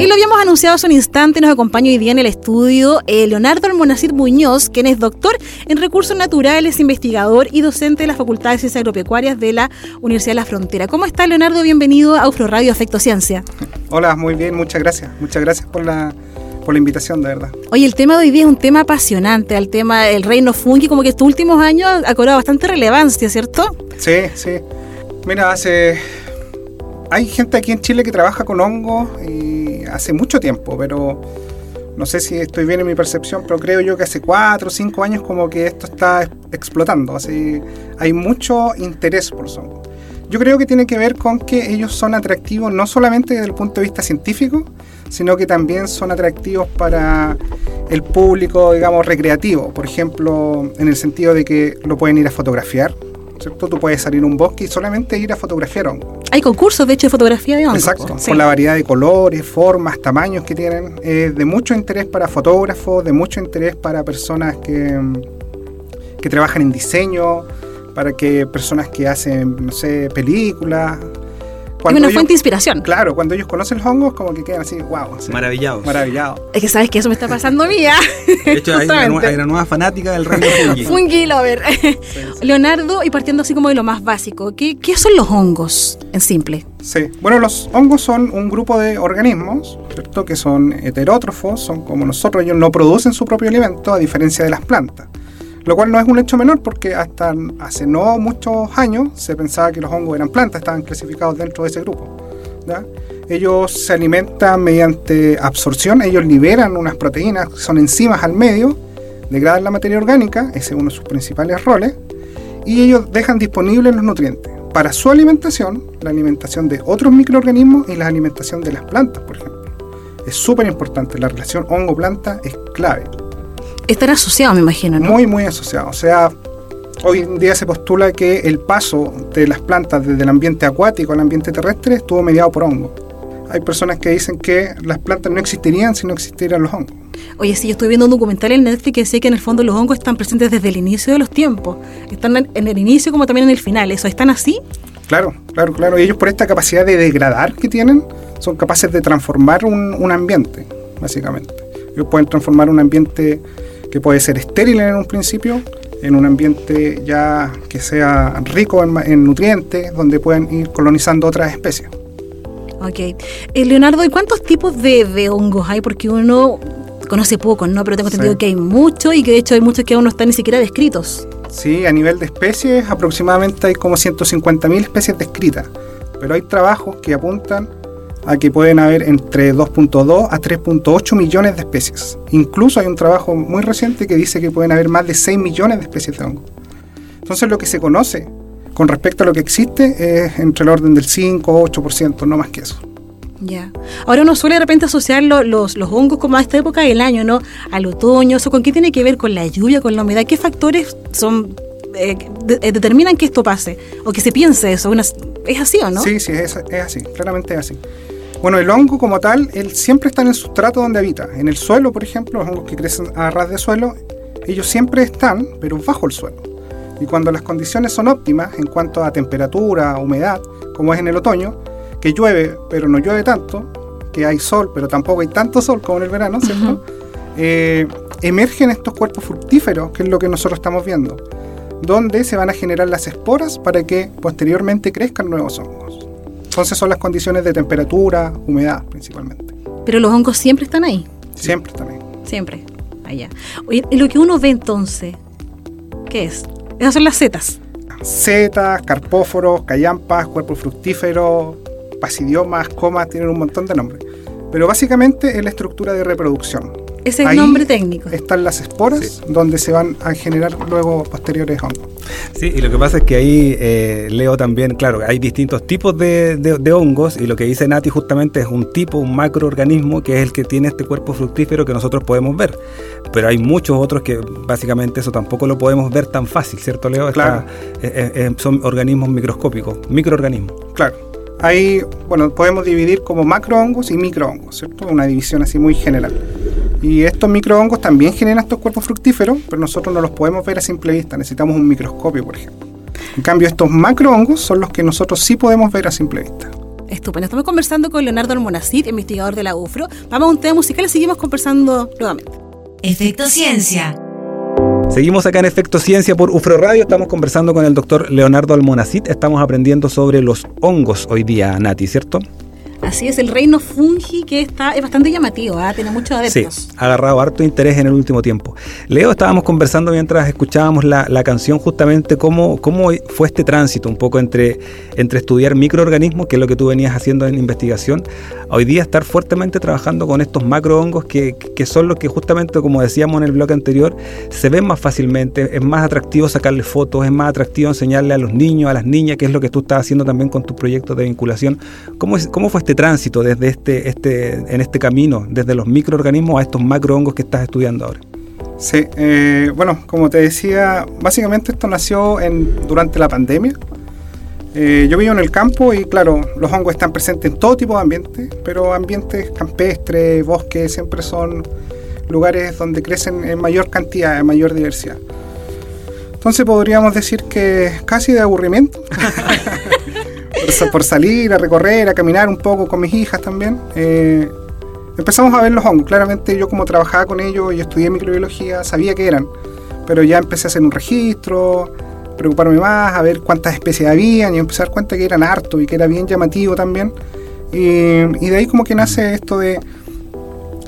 Y lo habíamos anunciado hace un instante, nos acompaña hoy día en el estudio eh, Leonardo Almonacid Muñoz, quien es doctor en recursos naturales, investigador y docente de la Facultad de Ciencias Agropecuarias de la Universidad de la Frontera. ¿Cómo está Leonardo? Bienvenido a Ufro Radio Afecto Ciencia. Hola, muy bien, muchas gracias. Muchas gracias por la, por la invitación, de verdad. Oye, el tema de hoy día es un tema apasionante, el tema del reino fungi, como que estos últimos años ha cobrado bastante relevancia, ¿cierto? Sí, sí. Mira, hace hay gente aquí en Chile que trabaja con hongos y hace mucho tiempo, pero no sé si estoy bien en mi percepción, pero creo yo que hace cuatro o cinco años como que esto está explotando. Así hay mucho interés por hongos. Yo creo que tiene que ver con que ellos son atractivos no solamente desde el punto de vista científico, sino que también son atractivos para el público, digamos, recreativo. Por ejemplo, en el sentido de que lo pueden ir a fotografiar, ¿cierto? Tú puedes salir a un bosque y solamente ir a fotografiar. Hay concursos, de hecho, de fotografía de hongos. Exacto, por la variedad de colores, formas, tamaños que tienen. Es de mucho interés para fotógrafos, de mucho interés para personas que, que trabajan en diseño, para que personas que hacen, no sé, películas, es una fuente de inspiración. Claro, cuando ellos conocen los hongos, como que quedan así, wow. Maravillados. Maravillados. Es que sabes que eso me está pasando a mí, ¿ah? De hecho, hay una, nueva, fanática del reino fungi. fungi lover. Leonardo, y partiendo así como de lo más básico, ¿qué, ¿qué son los hongos en simple? Sí, bueno, los hongos son un grupo de organismos, ¿cierto? Que son heterótrofos, son como nosotros, ellos no producen su propio alimento, a diferencia de las plantas. Lo cual no es un hecho menor porque hasta hace no muchos años se pensaba que los hongos eran plantas, estaban clasificados dentro de ese grupo. Ellos se alimentan mediante absorción, ellos liberan unas proteínas son enzimas al medio, degradan la materia orgánica, ese es uno de sus principales roles, y ellos dejan disponibles los nutrientes para su alimentación, la alimentación de otros microorganismos y la alimentación de las plantas, por ejemplo. Es súper importante, la relación hongo-planta es clave. Estar asociado, me imagino, ¿no? Muy, muy asociado. O sea, hoy en día se postula que el paso de las plantas desde el ambiente acuático al ambiente terrestre estuvo mediado por hongos. Hay personas que dicen que las plantas no existirían si no existieran los hongos. Oye, sí, yo estoy viendo un documental en Netflix que decía que en el fondo los hongos están presentes desde el inicio de los tiempos. Están en el inicio como también en el final. ¿Eso están así? Claro, claro, claro. Y ellos por esta capacidad de degradar que tienen, son capaces de transformar un, un ambiente, básicamente. Ellos pueden transformar un ambiente que puede ser estéril en un principio, en un ambiente ya que sea rico en, nutrientes, donde pueden ir colonizando otras especies. Ok. Eh, Leonardo, ¿y cuántos tipos de, hongos hay? Porque uno conoce poco, ¿no? Pero tengo entendido que hay muchos y que de hecho hay muchos que aún no están ni siquiera descritos. Sí, a nivel de especies aproximadamente hay como 150.000 especies descritas, pero hay trabajos que apuntan a que pueden haber entre 2.2 a 3.8 millones de especies. Incluso hay un trabajo muy reciente que dice que pueden haber más de 6 millones de especies de hongo. Entonces lo que se conoce con respecto a lo que existe es entre el orden del 5 o 8%, no más que eso. Ya. Ahora uno suele de repente asociar los, los, hongos como a esta época del año, ¿no? Al otoño, ¿eso con qué tiene que ver? ¿Con la lluvia, con la humedad? ¿Qué factores son eh, eh, determinan que esto pase? ¿O que se piense eso? ¿Es así o no? Sí, sí, es, es así, claramente es así. Bueno, el hongo como tal, él siempre está en el sustrato donde habita. En el suelo, por ejemplo, los hongos que crecen a ras de suelo, ellos siempre están, pero bajo el suelo. Y cuando las condiciones son óptimas en cuanto a temperatura, humedad, como es en el otoño, que llueve pero no llueve tanto, que hay sol pero tampoco hay tanto sol como en el verano, ¿cierto? Eh, emergen estos cuerpos fructíferos, que es lo que nosotros estamos viendo, donde se van a generar las esporas para que posteriormente crezcan nuevos hongos. Entonces son las condiciones de temperatura, humedad principalmente. Pero los hongos siempre están ahí. Siempre están ahí. Siempre, allá. y lo que uno ve entonces, ¿qué es? Esas son las setas. Setas, carpóforos, callampas, cuerpos fructíferos, pasidiomas, comas, tienen un montón de nombres. Pero básicamente es la estructura de reproducción. Ese es el nombre técnico. Están las esporas donde se van a generar luego posteriores hongos. Sí, y lo que pasa es que ahí eh, leo también, claro, hay distintos tipos de, de, hongos y lo que dice Nati justamente es un tipo, un macroorganismo que es el que tiene este cuerpo fructífero que nosotros podemos ver. Pero hay muchos otros que básicamente eso tampoco lo podemos ver tan fácil, ¿cierto, Leo? Claro. Eh, eh, son organismos microscópicos, microorganismos. Claro. Ahí, bueno, podemos dividir como macrohongos y microhongos, ¿cierto? Una división así muy general. Y estos microhongos también generan estos cuerpos fructíferos, pero nosotros no los podemos ver a simple vista, necesitamos un microscopio, por ejemplo. En cambio, estos macrohongos son los que nosotros sí podemos ver a simple vista. Estupendo. Estamos conversando con Leonardo Almonacid, investigador de la UFRO. Vamos a un tema musical y seguimos conversando nuevamente. Efecto Ciencia. Seguimos acá en Efecto Ciencia por UFRO Radio. Estamos conversando con el doctor Leonardo Almonacid. Estamos aprendiendo sobre los hongos hoy día, Nati, ¿cierto? Así es, el reino fungi que está es bastante llamativo, ¿ah? tiene muchos adeptos. Sí, ha agarrado harto interés en el último tiempo. Leo, estábamos conversando mientras escuchábamos la, canción justamente cómo, cómo fue este tránsito un poco entre, entre estudiar microorganismos, que es lo que tú venías haciendo en investigación, hoy día estar fuertemente trabajando con estos macrohongos que, que son los que justamente, como decíamos en el blog anterior, se ven más fácilmente, es más atractivo sacarle fotos, es más atractivo enseñarle a los niños, a las niñas, que es lo que tú estás haciendo también con tus proyectos de vinculación. ¿Cómo, es, cómo fue este tránsito desde este, este, en este camino, desde los microorganismos a estos macrohongos que estás estudiando ahora? Sí, eh, bueno, como te decía, básicamente esto nació en, durante la pandemia. Eh, yo vivo en el campo y claro, los hongos están presentes en todo tipo de ambientes, pero ambientes campestres, bosques, siempre son lugares donde crecen en mayor cantidad, en mayor diversidad. Entonces podríamos decir que casi de aburrimiento. por, salir a recorrer, a caminar un poco con mis hijas también. Eh, empezamos a ver los hongos. Claramente yo como trabajaba con ellos y estudié microbiología, sabía que eran. Pero ya empecé a hacer un registro, preocuparme más, a ver cuántas especies habían y empezar a dar cuenta que eran harto y que era bien llamativo también. Y, de ahí como que nace esto de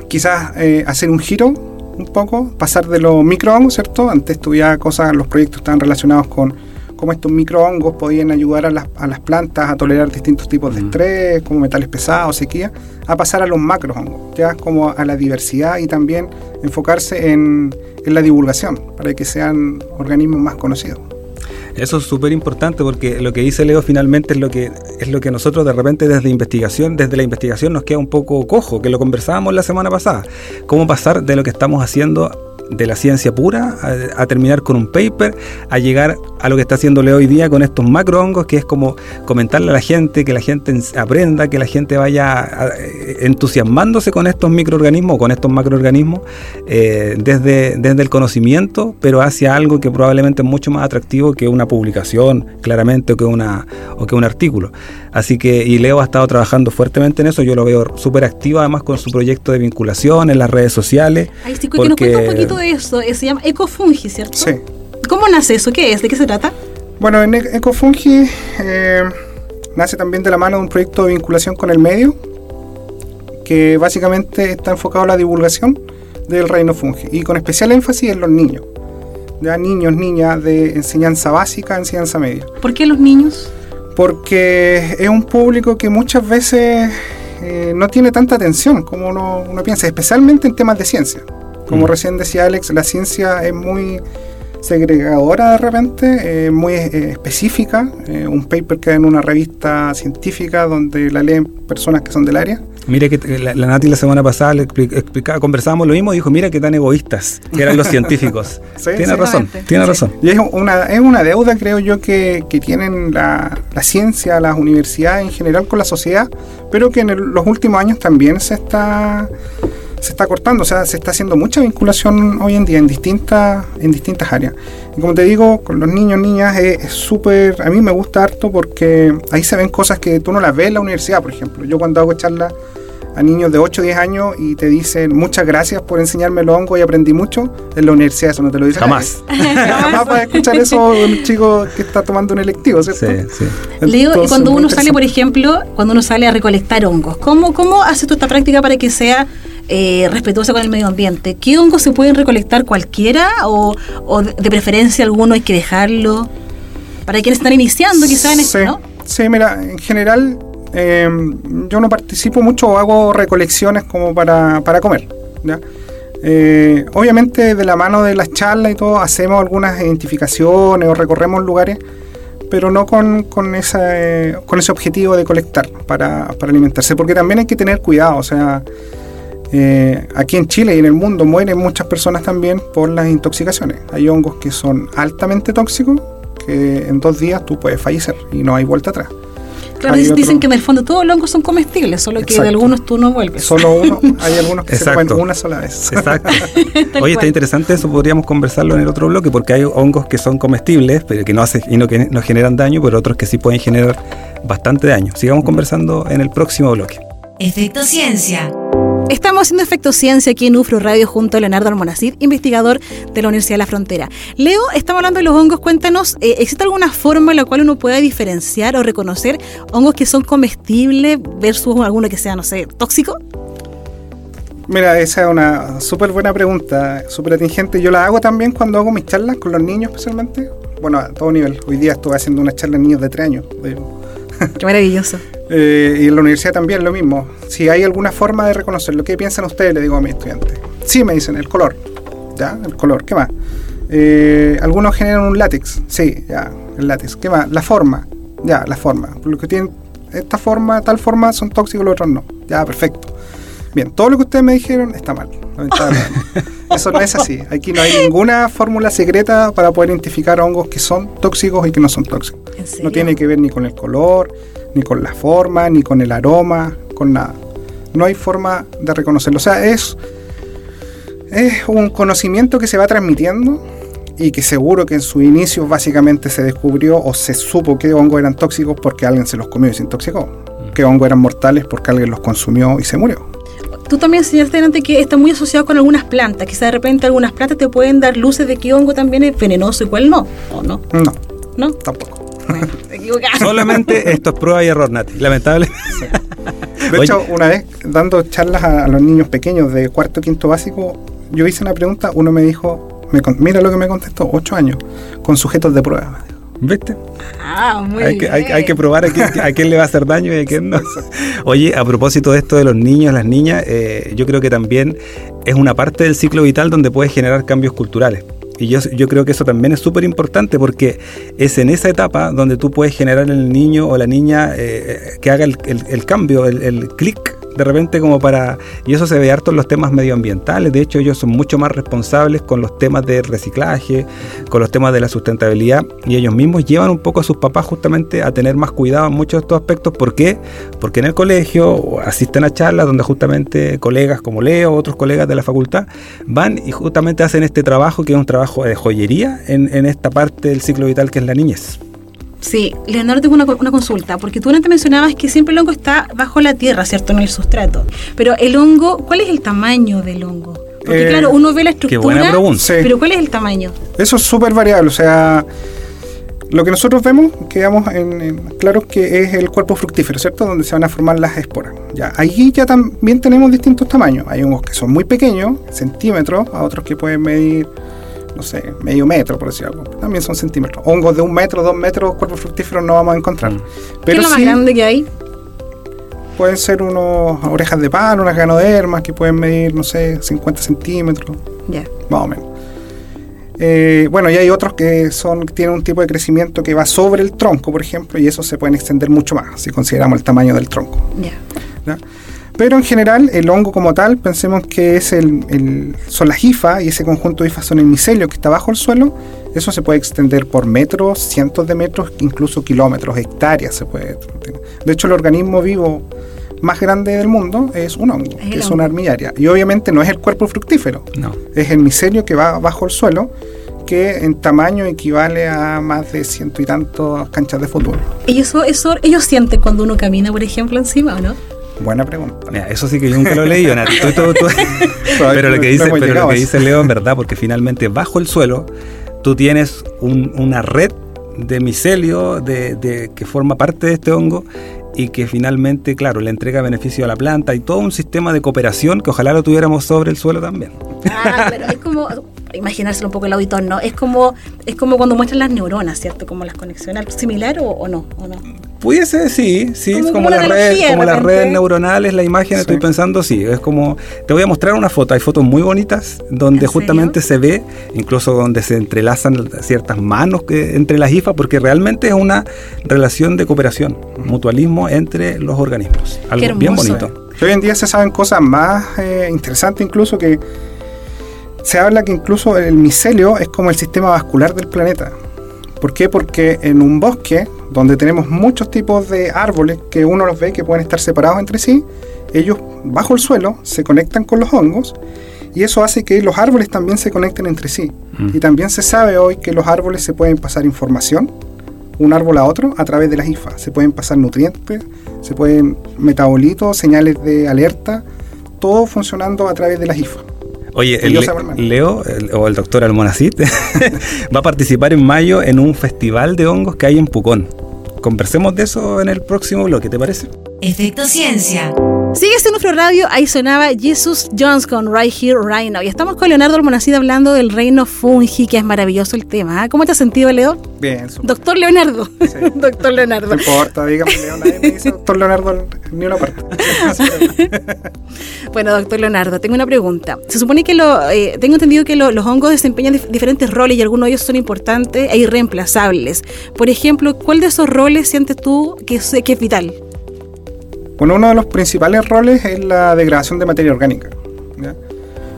quizás eh, hacer un giro un poco, pasar de los microhongos, ¿cierto? Antes estudiaba cosas, los proyectos estaban relacionados con cómo estos microhongos podían ayudar a las, a las, plantas a tolerar distintos tipos de estrés, como metales pesados, sequía, a pasar a los macrohongos, ya como a la diversidad y también enfocarse en, en la divulgación, para que sean organismos más conocidos. Eso es súper importante porque lo que dice Leo finalmente es lo que es lo que nosotros de repente desde investigación, desde la investigación nos queda un poco cojo, que lo conversábamos la semana pasada. Cómo pasar de lo que estamos haciendo de la ciencia pura a, terminar con un paper, a llegar a lo que está haciéndole hoy día con estos macrohongos, que es como comentarle a la gente, que la gente aprenda, que la gente vaya entusiasmándose con estos microorganismos, con estos macroorganismos, eh, desde, desde el conocimiento, pero hacia algo que probablemente es mucho más atractivo que una publicación, claramente, o que, una, o que un artículo. Así que, y Leo ha estado trabajando fuertemente en eso, yo lo veo súper activo además con su proyecto de vinculación en las redes sociales. Ay, sí, porque, nos cuenta un poquito de eso, eh, se llama Ecofungi, ¿cierto? Sí. ¿Cómo nace eso? ¿Qué es? ¿De qué se trata? Bueno, en e- Ecofungi eh, nace también de la mano de un proyecto de vinculación con el medio, que básicamente está enfocado a la divulgación del reino fungi, y con especial énfasis en los niños. Ya niños, niñas de enseñanza básica, enseñanza media. ¿Por qué los niños? porque es un público que muchas veces eh, no tiene tanta atención como uno, piensa, especialmente en temas de ciencia. Como mm. recién decía Alex, la ciencia es muy segregadora de repente, eh, muy eh, específica. un paper que en una revista científica donde la leen personas que son del área Mire que la, Nati la semana pasada le explicaba, conversábamos lo mismo y dijo, mira qué tan egoístas que eran los científicos. tiene razón, tiene razón. Y es una, es una deuda, creo yo, que, que tienen la, la, ciencia, las universidades en general con la sociedad, pero que en los últimos años también se está se está cortando, o sea, se está haciendo mucha vinculación hoy en día en distintas, en distintas áreas. Y como te digo, con los niños, niñas, es súper, a mí me gusta harto porque ahí se ven cosas que tú no las ves en la universidad, por ejemplo. Yo cuando hago charlas a niños de 8 o 10 años y te dicen muchas gracias por enseñarme los hongos y aprendí mucho, en la universidad eso no te lo dicen. Jamás. Jamás vas a escuchar eso un chico que está tomando un electivo, ¿cierto? Sí, sí. Leo, y cuando uno sale, por ejemplo, cuando uno sale a recolectar hongos, ¿cómo, cómo haces tú esta práctica para que sea eh, respetuosa con el medio ambiente? ¿Qué hongos se pueden recolectar cualquiera o, o de, preferencia alguno hay que dejarlo? Para quienes están iniciando quizá en esto, ¿no? Sí, mira, en general Em, yo no participo mucho o hago recolecciones como para, comer. Eh, obviamente de la mano de las charlas y todo hacemos algunas identificaciones o recorremos lugares, pero no con, con, esa, con ese objetivo de colectar para, para alimentarse, porque también hay que tener cuidado, o sea, eh, aquí en Chile y en el mundo mueren muchas personas también por las intoxicaciones. Hay hongos que son altamente tóxicos, que en dos días tú puedes fallecer y no hay vuelta atrás. Claro, Hay dicen otro- que en el fondo todos los hongos son comestibles, solo que de algunos tú no vuelves. Solo uno, hay algunos que se Exacto. comen una sola vez. Exacto. Oye, está interesante eso, podríamos conversarlo en el otro bloque, porque hay hongos que son comestibles, pero que no hacen y no, que no generan daño, pero otros que sí pueden generar bastante daño. Sigamos conversando en el próximo bloque. Efecto Ciencia. Estamos haciendo Efecto Ciencia aquí en UFRO Radio junto a Leonardo Almonacid, investigador de la Universidad de la Frontera. Leo, estamos hablando de los hongos. Cuéntanos, eh, ¿existe alguna forma en la cual uno pueda diferenciar o reconocer hongos que son comestibles versus alguno que sea, no sé, tóxico? Mira, esa es una súper buena pregunta, súper atingente. Yo la hago también cuando hago mis charlas con los niños especialmente. Bueno, a todo nivel. Hoy día estuve haciendo una charla en niños de 3 años. de- Qué maravilloso. Eh, y en la universidad también lo mismo. Si hay alguna forma de reconocerlo, ¿qué piensan ustedes? Le digo a mis estudiantes. Sí, me dicen, el color. ¿Ya? El color. ¿Qué más? Eh, algunos generan un látex. Sí, ya, el látex. ¿Qué más? La forma. Ya, la forma. Los que tienen esta forma, tal forma, son tóxicos, los otros no. Ya, perfecto. Bien, todo lo que ustedes me dijeron está mal. lamentablemente. Eso no es así. Aquí no hay ninguna fórmula secreta para poder identificar hongos que son tóxicos y que no son tóxicos. No tiene que ver ni con el color, ni con la forma, ni con el aroma, con nada. No hay forma de reconocerlo. O sea, es, es un conocimiento que se va transmitiendo y que seguro que en su inicio básicamente se descubrió o se supo que hongos eran tóxicos porque alguien se los comió y se intoxicó. Que hongos eran mortales porque alguien los consumió y se murió. Tú también señalaste delante que está muy asociado con algunas plantas. Quizá de repente algunas plantas te pueden dar luces de qué hongo también es venenoso y cuál no. ¿O no? No, ¿No? tampoco. Te equivocas. Solamente esto es prueba y error, Nati. Lamentable. De Oye. hecho, una vez dando charlas a, a los niños pequeños de cuarto quinto básico, yo hice una pregunta, uno me dijo, me mira lo que me contestó, ocho años, con sujetos de prueba. ¿Viste? Ah, muy Hay que, hay, bien. hay que probar a quién, a quién le va a hacer daño y a quién no. Oye, a propósito de esto de los niños, las niñas, eh, yo creo que también es una parte del ciclo vital donde puede generar cambios culturales. Y yo, yo creo que eso también es súper importante porque es en esa etapa donde tú puedes generar en el niño o la niña eh, que haga el, el- el cambio, el, el clic de repente como para... Y eso se ve harto en los temas medioambientales. De hecho, ellos son mucho más responsables con los temas de reciclaje, con los temas de la sustentabilidad. Y ellos mismos llevan un poco a sus papás justamente a tener más cuidado en muchos de estos aspectos. ¿Por qué? Porque en el colegio asisten a charlas donde justamente colegas como Leo, otros colegas de la facultad, van y justamente hacen este trabajo que es un trabajo de joyería en, en esta parte del ciclo vital que es la niñez. Sí, Leonardo, tengo una, una consulta, porque tú antes mencionabas que siempre el hongo está bajo la tierra, ¿cierto? En el sustrato. Pero el hongo, ¿cuál es el tamaño del hongo? Porque Eh, claro, uno ve la Qué estructura, buena pregunta. Sí. pero ¿cuál es el tamaño? Eso es súper variable, o sea, lo que nosotros vemos, quedamos en, en claro que es el cuerpo fructífero, ¿cierto? Donde se van a formar las esporas. Ya, allí ya también tenemos distintos tamaños. Hay hongos que son muy pequeños, centímetros, a otros que pueden medir, no sé, medio metro, por decir algo. También son centímetros. Hongos de un metro, dos metros, cuerpos fructíferos no vamos a encontrar. Mm. ¿Qué Pero es lo más sí grande que hay? pueden ser unos orejas de palo, unas ganodermas que pueden medir, no sé, 50 centímetros Ya. más o menos. Eh, bueno, y hay otros que son tienen un tipo de crecimiento que va sobre el tronco, por ejemplo, y esos se pueden extender mucho más si consideramos el tamaño del tronco. Ya. ¿ya? Pero en general, el hongo como tal, pensemos que es el, el- son las hifas y ese conjunto de hifas son el micelio que está bajo el suelo. Eso se puede extender por metros, cientos de metros, incluso kilómetros, hectáreas se puede. De hecho, el organismo vivo más grande del mundo es un hongo, Es que es hongo. una armillaria. Y obviamente no es el cuerpo fructífero, No. es el micelio que va bajo el suelo, que en tamaño equivale a más de ciento y tantos canchas de fútbol. ¿Y eso, eso ellos sienten cuando uno camina, por ejemplo, encima o no? Buena pregunta. Mira, eso sí que yo nunca lo he leído, Nati. Tú- tú- tú- pero lo que dice, pero lo a que dice Leo en verdad, porque finalmente bajo el suelo tú tienes un- una red de micelio de, de- que forma parte de este hongo y que finalmente, claro, le entrega beneficio a la planta y todo un sistema de cooperación que ojalá lo tuviéramos sobre el suelo también. Ah, pero es como imaginárselo un poco el auditor, ¿no? Es como, es como cuando muestran las neuronas, ¿cierto? Como las conexiones, ¿similar o, o no? ¿O no? Pudiese, sí, sí, Como- es como como, las redes neuronales, la imagen, estoy pensando, sí, es como, te voy a mostrar una foto, hay fotos muy bonitas donde ¿En justamente se ve, incluso donde se entrelazan ciertas manos que, entre las IFA, porque realmente es una relación de cooperación, mutualismo entre los organismos, algo Qué bien bonito. Hoy en día se saben cosas más eh, interesantes, incluso que se habla que incluso el micelio es como el sistema vascular del planeta. ¿Por qué? Porque en un bosque donde tenemos muchos tipos de árboles que uno los ve que pueden estar separados entre sí, ellos bajo el suelo se conectan con los hongos y eso hace que los árboles también se conecten entre sí. Mm. Y también se sabe hoy que los árboles se pueden pasar información un árbol a otro a través de las IFA. Se pueden pasar nutrientes, se pueden metabolitos, señales de alerta, todo funcionando a través de las IFA. Oye, el Le-. Leo, el- o el doctor Almonacid, va a participar en mayo en un festival de hongos que hay en Pucón. Conversemos de eso en el próximo bloque, ¿te parece? Efecto Ciencia. Sigue en nuestro radio, ahí sonaba Jesus Jones con Right Here, Right Now. Y estamos con Leonardo Almonacid hablando del reino fungi, que es maravilloso el tema. ¿ah? ¿Cómo te has sentido, Leo? Bien. Doctor Leonardo. Doctor Leonardo. no importa, dígame, Leo, nadie me dice doctor Leonardo ni una parte. Bueno, doctor Leonardo, tengo una pregunta. Se supone que lo, eh, tengo entendido que lo- los hongos desempeñan dif- diferentes roles y algunos de ellos son importantes e irreemplazables. Por ejemplo, ¿cuál de esos roles sientes tú que es, que es vital? Bueno, uno de los principales roles es la degradación de materia orgánica.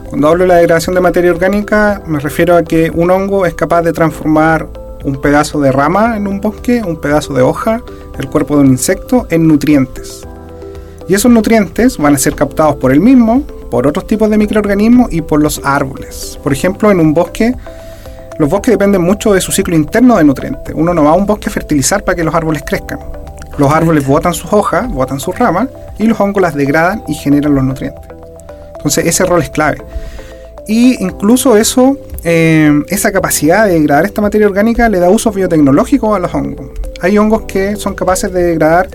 Cuando hablo de la degradación de materia orgánica, me refiero a que un hongo es capaz de transformar un pedazo de rama en un bosque, un pedazo de hoja, el cuerpo de un insecto, en nutrientes. Y esos nutrientes van a ser captados por él mismo, por otros tipos de microorganismos y por los árboles. Por ejemplo, en un bosque, los bosques dependen mucho de su ciclo interno de nutrientes. Uno no va a un bosque a fertilizar para que los árboles crezcan. Los árboles botan sus hojas, botan sus ramas y los hongos las degradan y generan los nutrientes. Entonces ese rol es clave. Y incluso eso, eh, esa capacidad de degradar esta materia orgánica le da usos biotecnológicos a los hongos. Hay hongos que son capaces de degradar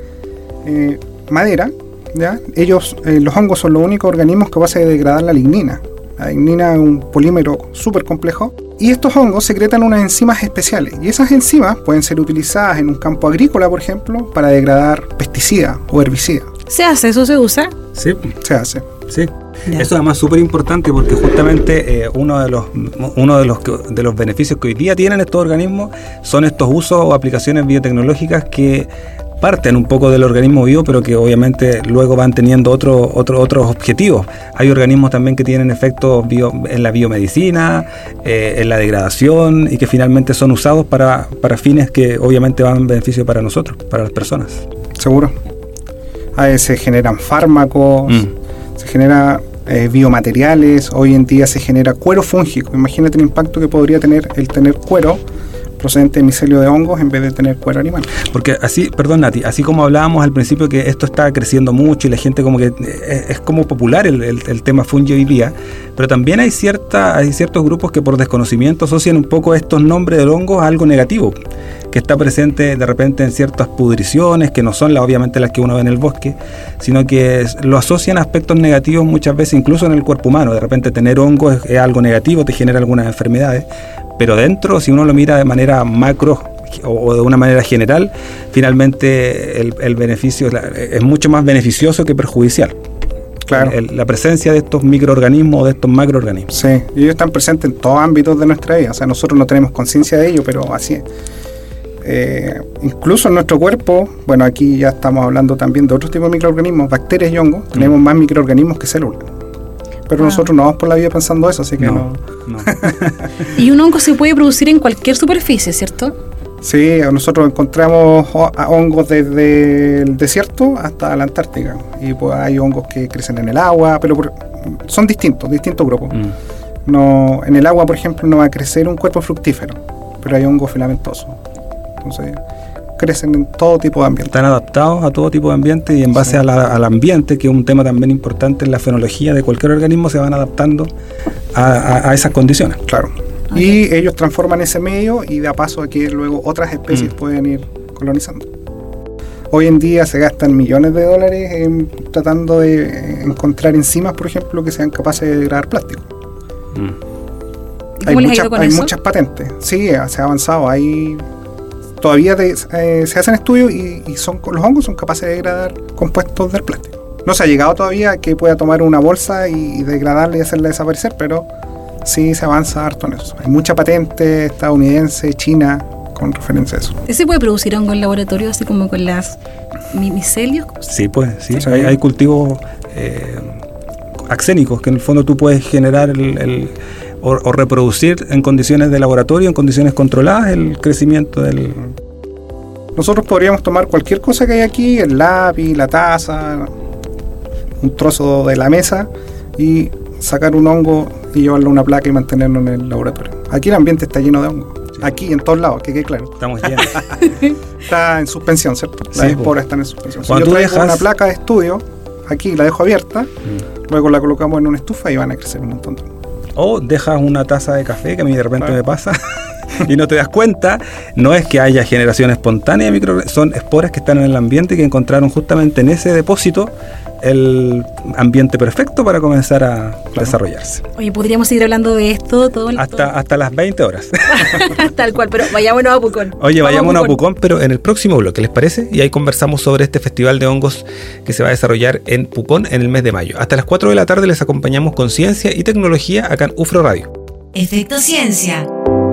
eh, madera. ¿ya? Ellos, eh, los hongos son los únicos organismos capaces de degradar la lignina. La lignina es un polímero súper complejo. Y estos hongos secretan unas enzimas especiales. Y esas enzimas pueden ser utilizadas en un campo agrícola, por ejemplo, para degradar pesticidas o herbicidas. ¿Se hace? ¿Eso se usa? Sí, Se hace. sí. Ya. Eso además es súper importante porque justamente eh, uno, de los, uno de, los, que- de los beneficios que hoy día tienen estos organismos son estos usos o aplicaciones biotecnológicas que parten un poco del organismo vivo, pero que obviamente luego van teniendo otro, otro- otros objetivos. Hay organismos también que tienen efectos bio- en la biomedicina, eh, en la degradación y que finalmente son usados para, para fines que obviamente van en beneficio para nosotros, para las personas. Seguro. Ahí se generan fármacos, Mm. se genera eh, biomateriales, hoy en día se genera cuero fúngico. Imagínate el impacto que podría tener el tener cuero procedente de micelio de hongos en vez de tener cuero animal. Porque así, perdón Nati, así como hablábamos al principio que esto está creciendo mucho y la gente como que eh, es, como popular el, el- tema fungi hoy día, pero también hay cierta, hay ciertos grupos que por desconocimiento asocian un poco estos nombres de hongos a algo negativo, que está presente de repente en ciertas pudriciones, que no son las, obviamente las que uno ve en el bosque, sino que lo asocian a aspectos negativos muchas veces incluso en el cuerpo humano. De repente tener hongos es algo negativo, te genera algunas enfermedades, pero dentro, si uno lo mira de manera macro o, de una manera general, finalmente el, el beneficio es, mucho más beneficioso que perjudicial. Claro. El- la presencia de estos microorganismos o de estos macroorganismos. Sí, y ellos están presentes en todos ámbitos de nuestra vida. O sea, nosotros no tenemos conciencia de ello, pero así es. Eh, incluso en nuestro cuerpo, bueno, aquí ya estamos hablando también de otros tipos de microorganismos, bacterias y hongos, tenemos más microorganismos que células. Pero Ah. nosotros no vamos por la vida pensando eso, así que no. no. Y un hongo se puede producir en cualquier superficie, ¿cierto? Sí, nosotros encontramos hongos desde el desierto hasta la Antártica. Y pues hay hongos que crecen en el agua, pero por- son distintos, distintos grupos. Mm. No, en el agua, por ejemplo, no va a crecer un cuerpo fructífero, pero hay hongos filamentosos. Entonces, crecen en todo tipo de ambiente. Están adaptados a todo tipo de ambiente y en base Sí. a la- al ambiente, que es un tema también importante en la fenología de cualquier organismo, se van adaptando a, a- a esas condiciones. Claro. Y ellos transforman ese medio y da paso a que luego otras especies Mm. pueden ir colonizando. Hoy en día se gastan millones de dólares en tratando de encontrar enzimas, por ejemplo, que sean capaces de degradar plástico. Mm. Hay, hay muchas patentes, sí, se ha avanzado. Hay todavía eh, se hacen estudios y, son los hongos son capaces de degradar compuestos del plástico. No se ha llegado todavía a que pueda tomar una bolsa y, degradarla y hacerla desaparecer, pero sí se avanza harto en eso. Hay mucha patente estadounidense, china, con referencia a eso. ¿Se puede producir hongo en laboratorio así como con las micelios? Sí, pues, sí. Hay, cultivos eh, axénicos que en el fondo tú puedes generar el o, reproducir en condiciones de laboratorio, en condiciones controladas, el crecimiento del... Nosotros podríamos tomar cualquier cosa que hay aquí, el lápiz, la taza, un trozo de la mesa y sacar un hongo y llevarlo a una placa y mantenerlo en el laboratorio. Aquí el ambiente está lleno de hongo. Aquí, en todos lados, que quede claro. Estamos llenos. está en suspensión, ¿cierto? Las esporas están en suspensión. Si yo traigo una placa de estudio, aquí la dejo abierta, mm. luego la colocamos en una estufa y van a crecer un montón de o dejas una taza de café, que a mí de repente me pasa, y no te das cuenta, no es que haya generación espontánea de micro, son esporas que están en el ambiente y que encontraron justamente en ese depósito el ambiente perfecto para comenzar a desarrollarse. Oye, podríamos seguir hablando de esto todo hasta, hasta las 20 horas. Tal cual, pero vayámonos a Pucón. Oye, vayámonos a Pucón. pero en el próximo bloque, ¿les parece? Y ahí conversamos sobre este festival de hongos que se va a desarrollar en Pucón en el mes de mayo. Hasta las 4 de la tarde les acompañamos con ciencia y tecnología acá en UFRO Radio. Efecto Ciencia.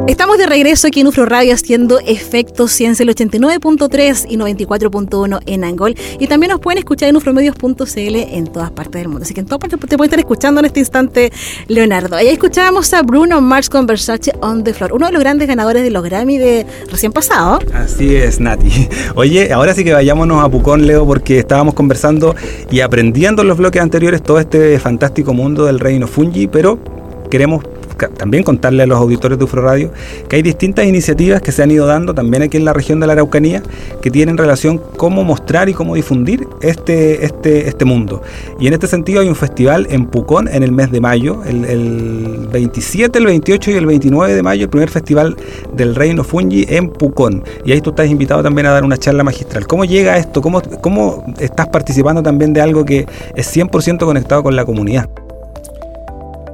Estamos de regreso aquí en UFRO Radio haciendo Efecto Ciencia el 89.3 y 94.1 en Angol. Y también nos pueden escuchar en ufromedios.cl en todas partes del mundo. Así que en todas partes te pueden estar escuchando en este instante, Leonardo. Ahí escuchábamos a Bruno Mars con Versace on the Floor, uno de los grandes ganadores de los Grammy de recién pasado. Así es, Nati. Oye, ahora sí que vayámonos a Pucón, Leo, porque estábamos conversando y aprendiendo en los bloques anteriores todo este fantástico mundo del reino fungi, pero queremos también contarle a los auditores de UFRO Radio que hay distintas iniciativas que se han ido dando también aquí en la región de la Araucanía que tienen relación cómo mostrar y cómo difundir este, este, este mundo. Y en este sentido hay un festival en Pucón en el mes de mayo, el, 27, el 28 y el 29 de mayo, el primer festival del Reino Fungi en Pucón. Y ahí tú estás invitado también a dar una charla magistral. ¿Cómo llega esto? ¿Cómo, cómo estás participando también de algo que es 100% conectado con la comunidad?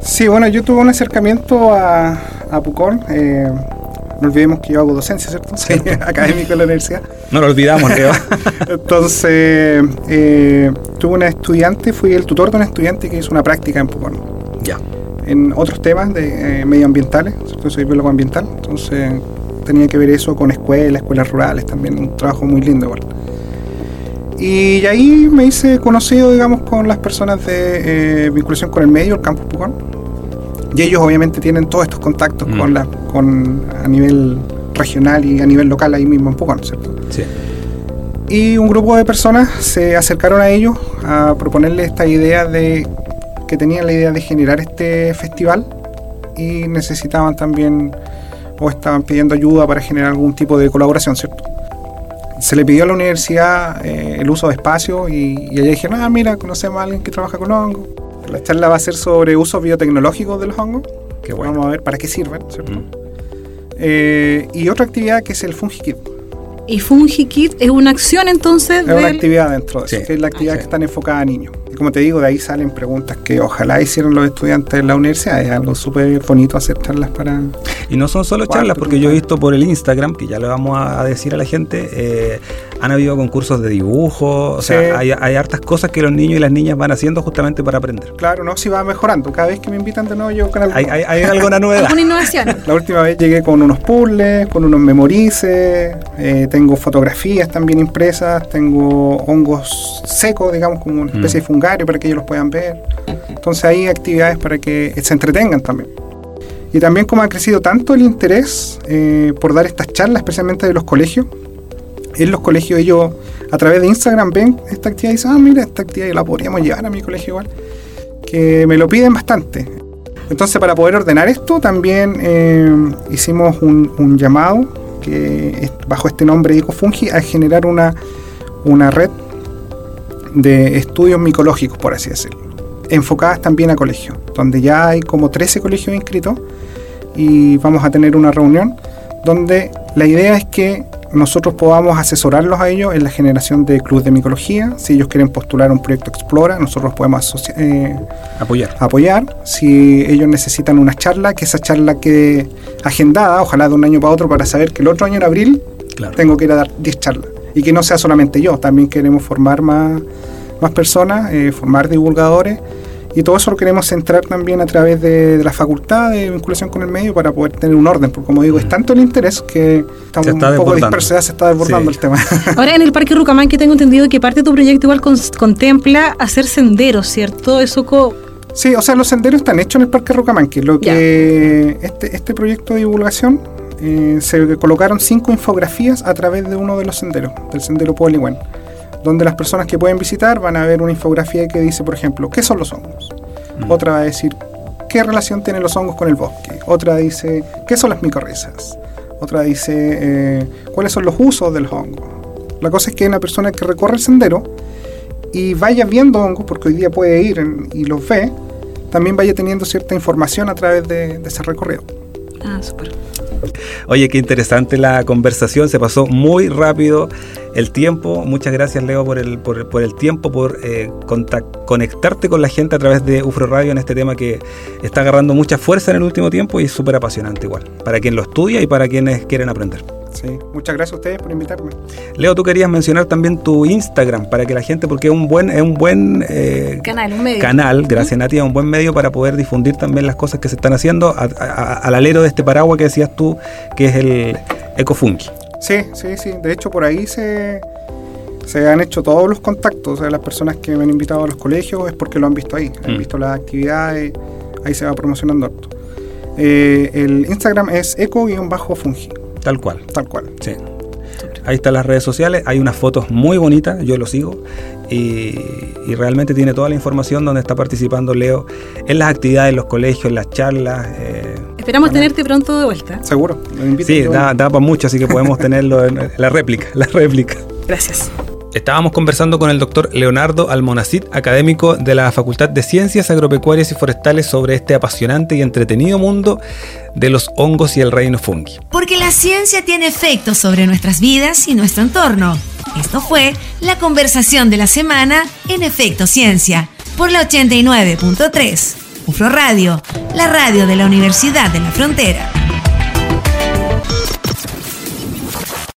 Sí, bueno, yo tuve un acercamiento a, a Pucón. Eh, no olvidemos que yo hago docencia, ¿cierto? Soy académico en la universidad. No lo olvidamos, Leo. Entonces, eh, tuve una estudiante, fui el tutor de una estudiante que hizo una práctica en Pucón. Ya. En otros temas de eh, medioambientales, ¿cierto? soy biólogo ambiental, entonces tenía que ver eso con escuelas, escuelas rurales, también un trabajo muy lindo igual. Y ahí me hice conocido, digamos, con las personas de vinculación con el medio, el campus Pucón y ellos obviamente tienen todos estos contactos con mm. la, con, a nivel regional y a nivel local ahí mismo en Pucón, ¿cierto? Sí. Y un grupo de personas se acercaron a ellos a proponerle esta idea de que tenían la idea de generar este festival y necesitaban también o estaban pidiendo ayuda para generar algún tipo de colaboración, ¿cierto? Se le pidió a la universidad eh, el uso de espacio y, y ella dijeron, ah, mira, conocemos a alguien que trabaja con hongo la charla va a ser sobre usos biotecnológicos de los hongos. Que Vamos a ver para qué sirven, ¿cierto? Mm. Eh, y otra actividad que es el FungiKit. ¿Y FungiKit es una acción entonces? Es una actividad dentro de eso, que es la actividad que está enfocada a niños. Y como te digo, de ahí salen preguntas que ojalá hicieran los estudiantes de la universidad. Es algo súper bonito hacer charlas para... Y no son solo charlas, porque yo he visto por el Instagram, que ya le vamos a decir a la gente, eh, han habido concursos de dibujo, o sea, hay, hartas cosas que los niños y las niñas van haciendo justamente para aprender. Claro, no, si va mejorando. Cada vez que me invitan de nuevo, yo con algo. Hay, hay, alguna novedad. ¿Alguna innovación? La última vez llegué con unos puzzles, con unos memorices, eh, tengo fotografías también impresas, tengo hongos secos, digamos, como una especie de mm. Para que ellos los puedan ver. Entonces hay actividades para que se entretengan también. Y también como ha crecido tanto el interés eh, por dar estas charlas, especialmente de los colegios, en los colegios ellos a través de Instagram ven esta actividad y dicen, ah, mira, esta actividad la podríamos llevar a mi colegio igual, que me lo piden bastante. Entonces para poder ordenar esto también eh, hicimos un, llamado que bajo este nombre EcoFungi a generar una, una red de estudios micológicos, por así decirlo, enfocadas también a colegios, donde ya hay como 13 colegios inscritos y vamos a tener una reunión donde la idea es que nosotros podamos asesorarlos a ellos en la generación de clubes de micología. Si ellos quieren postular un proyecto Explora, nosotros podemos eh, apoyar. apoyar. Si ellos necesitan una charla, que esa charla quede agendada, ojalá de un año para otro, para saber que el otro año en abril tengo que ir a dar 10 charlas. Y que no sea solamente yo, también queremos formar más, más personas, eh, formar divulgadores y todo eso lo queremos centrar también a través de, la facultad de vinculación con el medio para poder tener un orden, porque como digo, es tanto el interés que estamos un poco dispersos, se está desbordando el tema. Ahora en el Parque Rucamán que tengo entendido que parte de tu proyecto igual contempla hacer senderos, ¿cierto? Eso Sí, o sea, los senderos están hechos en el Parque Rucamanque. Lo que este, este proyecto de divulgación eh, se colocaron cinco infografías a través de uno de los senderos, del sendero Poliwen donde las personas que pueden visitar van a ver una infografía que dice, por ejemplo, ¿qué son los hongos? Mm. Otra va a decir, ¿qué relación tienen los hongos con el bosque? Otra dice, ¿qué son las micorrizas? Otra dice, eh, ¿cuáles son los usos del hongo? La cosa es que una persona que recorre el sendero y vaya viendo hongos, porque hoy día puede ir y los ve, también vaya teniendo cierta información a través de, de ese recorrido. Ah, súper. Oye, qué interesante la conversación, se pasó muy rápido el tiempo. Muchas gracias, Leo, por el, por, el tiempo, por eh, conectarte con la gente a través de UFRO Radio en este tema que está agarrando mucha fuerza en el último tiempo y es súper apasionante igual, para quien lo estudia y para quienes quieren aprender. Sí, muchas gracias a ustedes por invitarme. Leo, tú querías mencionar también tu Instagram para que la gente, porque es un buen, es un buen eh, canal, un medio. canal, gracias Nati, es un buen medio para poder difundir también las cosas que se están haciendo al alero de este paraguas que decías tú, que es el Ecofungi. Sí, sí, sí. De hecho, por ahí se, se han hecho todos los contactos. O sea, las personas que me han invitado a los colegios es porque lo han visto ahí. Han mm. visto las actividades, ahí se va promocionando harto. Eh, el Instagram es eco-fungi. Tal cual. Tal cual. Sí. Ahí están las redes sociales, hay unas fotos muy bonitas, yo lo sigo, y, realmente tiene toda la información donde está participando Leo en las actividades, en los colegios, en las charlas. Eh, Esperamos tenerte pronto de vuelta. Seguro. Sí, da, da para mucho, así que podemos tenerlo en la réplica, la réplica. Gracias. Estábamos conversando con el doctor Leonardo Almonacid, académico de la Facultad de Ciencias Agropecuarias y Forestales, sobre este apasionante y entretenido mundo de los hongos y el reino fungi. Porque la ciencia tiene efectos sobre nuestras vidas y nuestro entorno. Esto fue la conversación de la semana en Efecto Ciencia, por la 89.3. UFRO Radio, la radio de la Universidad de la Frontera.